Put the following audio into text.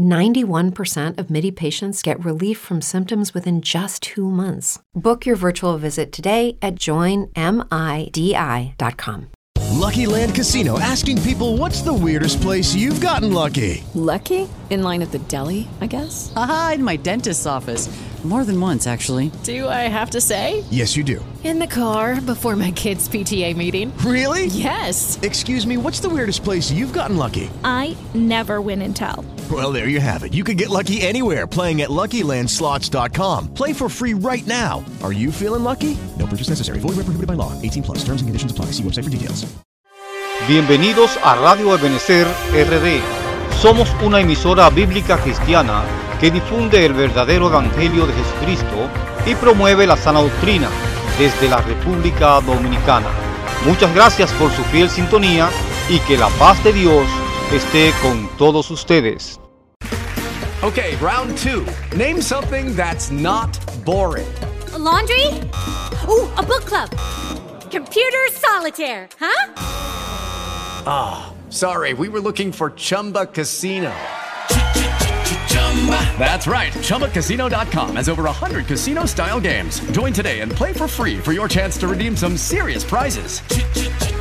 91% of MIDI patients get relief from symptoms within just two months. Book your virtual visit today at joinmidi.com. Lucky Land Casino asking people what's the weirdest place you've gotten lucky? Lucky? In line at the deli, I guess? Aha, in my dentist's office. More than once, actually. Do I have to say? Yes, you do. In the car before my kids' PTA meeting. Really? Yes. Excuse me, what's the weirdest place you've gotten lucky? I never win and tell. Well, there you have it. You can get lucky anywhere playing at LuckyLandSlots.com. Play for free right now. Are you feeling lucky? No purchase necessary. Void where prohibited by law. 18 plus. Terms and conditions apply. See website for details. Bienvenidos a Radio Ebenecer RD. Somos una emisora bíblica cristiana que difunde el verdadero evangelio de Jesucristo y promueve la sana doctrina desde la República Dominicana. Muchas gracias por su fiel sintonía y que la paz de Dios esté con todos ustedes. Okay, round two. Name something that's not boring. A laundry? Ooh, a book club. Computer solitaire, huh? Ah, oh, sorry, we were looking for Chumba Casino. That's right. ChumbaCasino.com has over 100 casino style games. Join today and play for free for your chance to redeem some serious prizes.